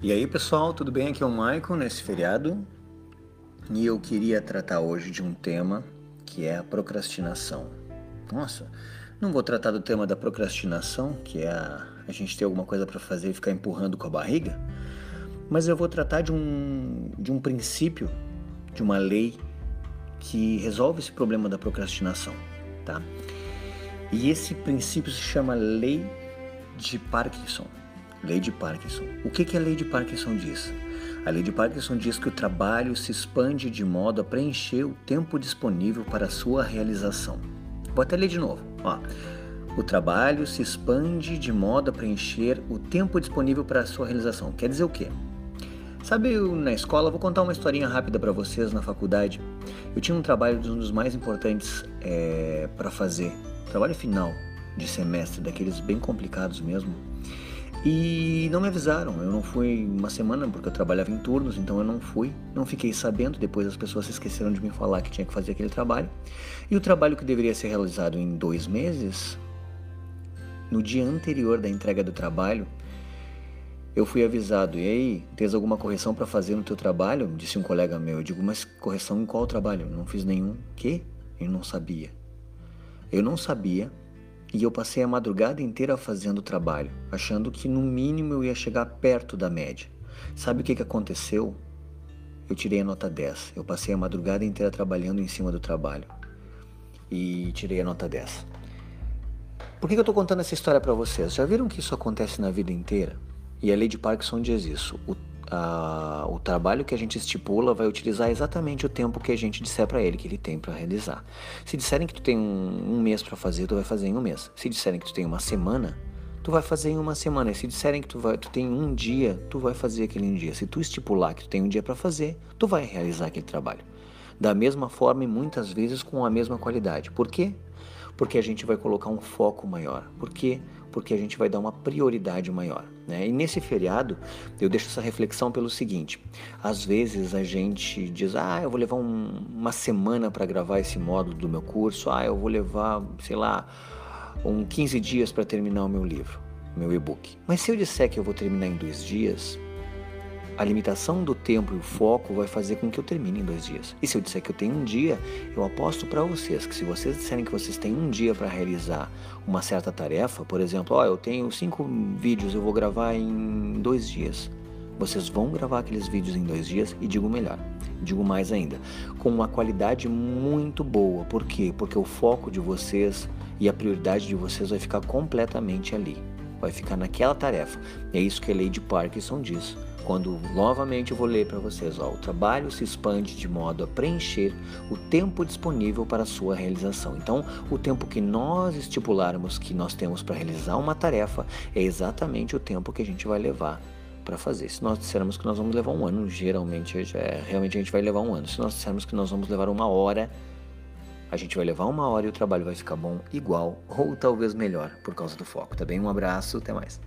E aí pessoal, tudo bem? Aqui é o Michael nesse feriado e eu queria tratar hoje de um tema que é a procrastinação. Nossa, não vou tratar do tema da procrastinação, que é a, a gente ter alguma coisa para fazer e ficar empurrando com a barriga, mas eu vou tratar de um, de um princípio, de uma lei que resolve esse problema da procrastinação, tá? E esse princípio se chama lei de Parkinson. Lei de Parkinson. O que, que a lei de Parkinson diz? A lei de Parkinson diz que o trabalho se expande de modo a preencher o tempo disponível para sua realização. Vou até ler de novo. Ó. O trabalho se expande de modo a preencher o tempo disponível para a sua realização. Quer dizer o quê? Sabe, eu, na escola, vou contar uma historinha rápida para vocês na faculdade. Eu tinha um trabalho um dos mais importantes é, para fazer, trabalho final de semestre, daqueles bem complicados mesmo. E não me avisaram, eu não fui uma semana porque eu trabalhava em turnos, então eu não fui, não fiquei sabendo. Depois as pessoas se esqueceram de me falar que tinha que fazer aquele trabalho. E o trabalho que deveria ser realizado em dois meses, no dia anterior da entrega do trabalho, eu fui avisado. E aí, tens alguma correção para fazer no teu trabalho? Disse um colega meu. Eu digo, mas correção em qual trabalho? Não fiz nenhum. Que? Eu não sabia. Eu não sabia e eu passei a madrugada inteira fazendo o trabalho, achando que no mínimo eu ia chegar perto da média. Sabe o que, que aconteceu? Eu tirei a nota 10. Eu passei a madrugada inteira trabalhando em cima do trabalho e tirei a nota 10. Por que, que eu estou contando essa história para vocês? Já viram que isso acontece na vida inteira? E a lei de Parkinson diz isso. O o trabalho que a gente estipula vai utilizar exatamente o tempo que a gente disser para ele que ele tem para realizar. Se disserem que tu tem um, um mês para fazer, tu vai fazer em um mês. Se disserem que tu tem uma semana, tu vai fazer em uma semana. E se disserem que tu, vai, tu tem um dia, tu vai fazer aquele um dia. Se tu estipular que tu tem um dia para fazer, tu vai realizar aquele trabalho. Da mesma forma e muitas vezes com a mesma qualidade. Por quê? Porque a gente vai colocar um foco maior. Por quê? Porque a gente vai dar uma prioridade maior. Né? E nesse feriado, eu deixo essa reflexão pelo seguinte: às vezes a gente diz, ah, eu vou levar um, uma semana para gravar esse módulo do meu curso, ah, eu vou levar, sei lá, um 15 dias para terminar o meu livro, meu e-book. Mas se eu disser que eu vou terminar em dois dias, a limitação do tempo e o foco vai fazer com que eu termine em dois dias. E se eu disser que eu tenho um dia, eu aposto para vocês que se vocês disserem que vocês têm um dia para realizar uma certa tarefa, por exemplo, ó, eu tenho cinco vídeos, eu vou gravar em dois dias. Vocês vão gravar aqueles vídeos em dois dias e digo melhor, digo mais ainda, com uma qualidade muito boa. Por quê? Porque o foco de vocês e a prioridade de vocês vai ficar completamente ali, vai ficar naquela tarefa. É isso que a lei de Parkinson diz quando novamente eu vou ler para vocês, ó, o trabalho se expande de modo a preencher o tempo disponível para sua realização. Então, o tempo que nós estipularmos que nós temos para realizar uma tarefa é exatamente o tempo que a gente vai levar para fazer. Se nós dissermos que nós vamos levar um ano, geralmente é, realmente a gente vai levar um ano. Se nós dissermos que nós vamos levar uma hora, a gente vai levar uma hora e o trabalho vai ficar bom igual ou talvez melhor por causa do foco, tá bem? Um abraço, até mais.